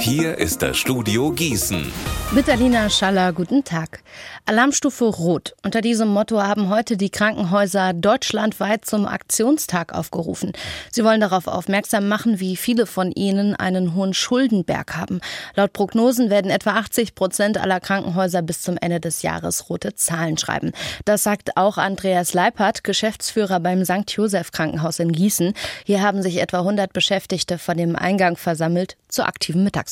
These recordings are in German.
Hier ist das Studio Gießen. Mit Alina Schaller, guten Tag. Alarmstufe Rot. Unter diesem Motto haben heute die Krankenhäuser deutschlandweit zum Aktionstag aufgerufen. Sie wollen darauf aufmerksam machen, wie viele von ihnen einen hohen Schuldenberg haben. Laut Prognosen werden etwa 80 Prozent aller Krankenhäuser bis zum Ende des Jahres rote Zahlen schreiben. Das sagt auch Andreas Leipert, Geschäftsführer beim St. Joseph Krankenhaus in Gießen. Hier haben sich etwa 100 Beschäftigte vor dem Eingang versammelt zur aktiven Mittagspause.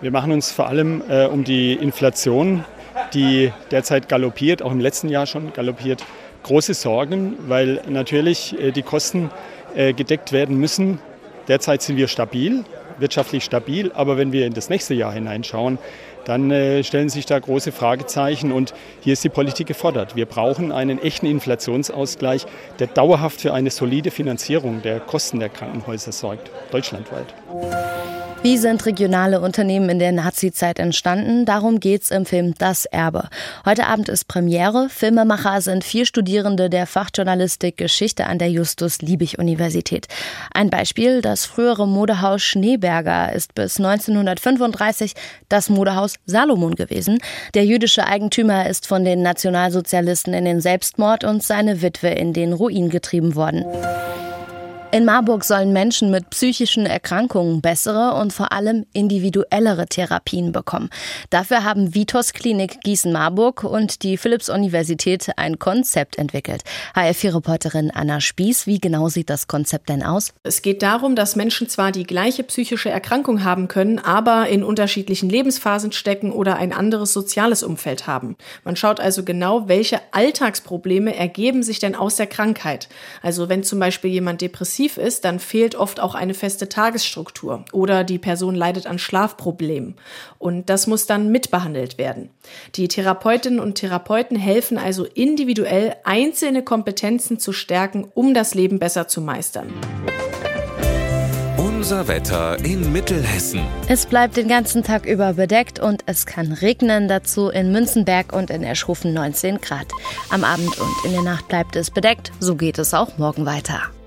Wir machen uns vor allem äh, um die Inflation, die derzeit galoppiert, auch im letzten Jahr schon galoppiert, große Sorgen, weil natürlich äh, die Kosten äh, gedeckt werden müssen. Derzeit sind wir stabil, wirtschaftlich stabil, aber wenn wir in das nächste Jahr hineinschauen, dann äh, stellen sich da große Fragezeichen und hier ist die Politik gefordert. Wir brauchen einen echten Inflationsausgleich, der dauerhaft für eine solide Finanzierung der Kosten der Krankenhäuser sorgt, deutschlandweit. Wie sind regionale Unternehmen in der Nazizeit entstanden? Darum geht's im Film Das Erbe. Heute Abend ist Premiere. Filmemacher sind vier Studierende der Fachjournalistik Geschichte an der Justus-Liebig-Universität. Ein Beispiel, das frühere Modehaus Schneeberger ist bis 1935 das Modehaus Salomon gewesen. Der jüdische Eigentümer ist von den Nationalsozialisten in den Selbstmord und seine Witwe in den Ruin getrieben worden. In Marburg sollen Menschen mit psychischen Erkrankungen bessere und vor allem individuellere Therapien bekommen. Dafür haben Vitos Klinik Gießen-Marburg und die Philipps-Universität ein Konzept entwickelt. HR4-Reporterin Anna Spieß, wie genau sieht das Konzept denn aus? Es geht darum, dass Menschen zwar die gleiche psychische Erkrankung haben können, aber in unterschiedlichen Lebensphasen stecken oder ein anderes soziales Umfeld haben. Man schaut also genau, welche Alltagsprobleme ergeben sich denn aus der Krankheit. Also wenn zum Beispiel jemand depressiv depressiv ist, dann fehlt oft auch eine feste Tagesstruktur oder die Person leidet an Schlafproblemen. Und das muss dann mitbehandelt werden. Die Therapeutinnen und Therapeuten helfen also individuell, einzelne Kompetenzen zu stärken, um das Leben besser zu meistern. Unser Wetter in Mittelhessen. Es bleibt den ganzen Tag über bedeckt und es kann regnen. Dazu in Münzenberg und in Erschufen 19 Grad. Am Abend und in der Nacht bleibt es bedeckt. So geht es auch morgen weiter.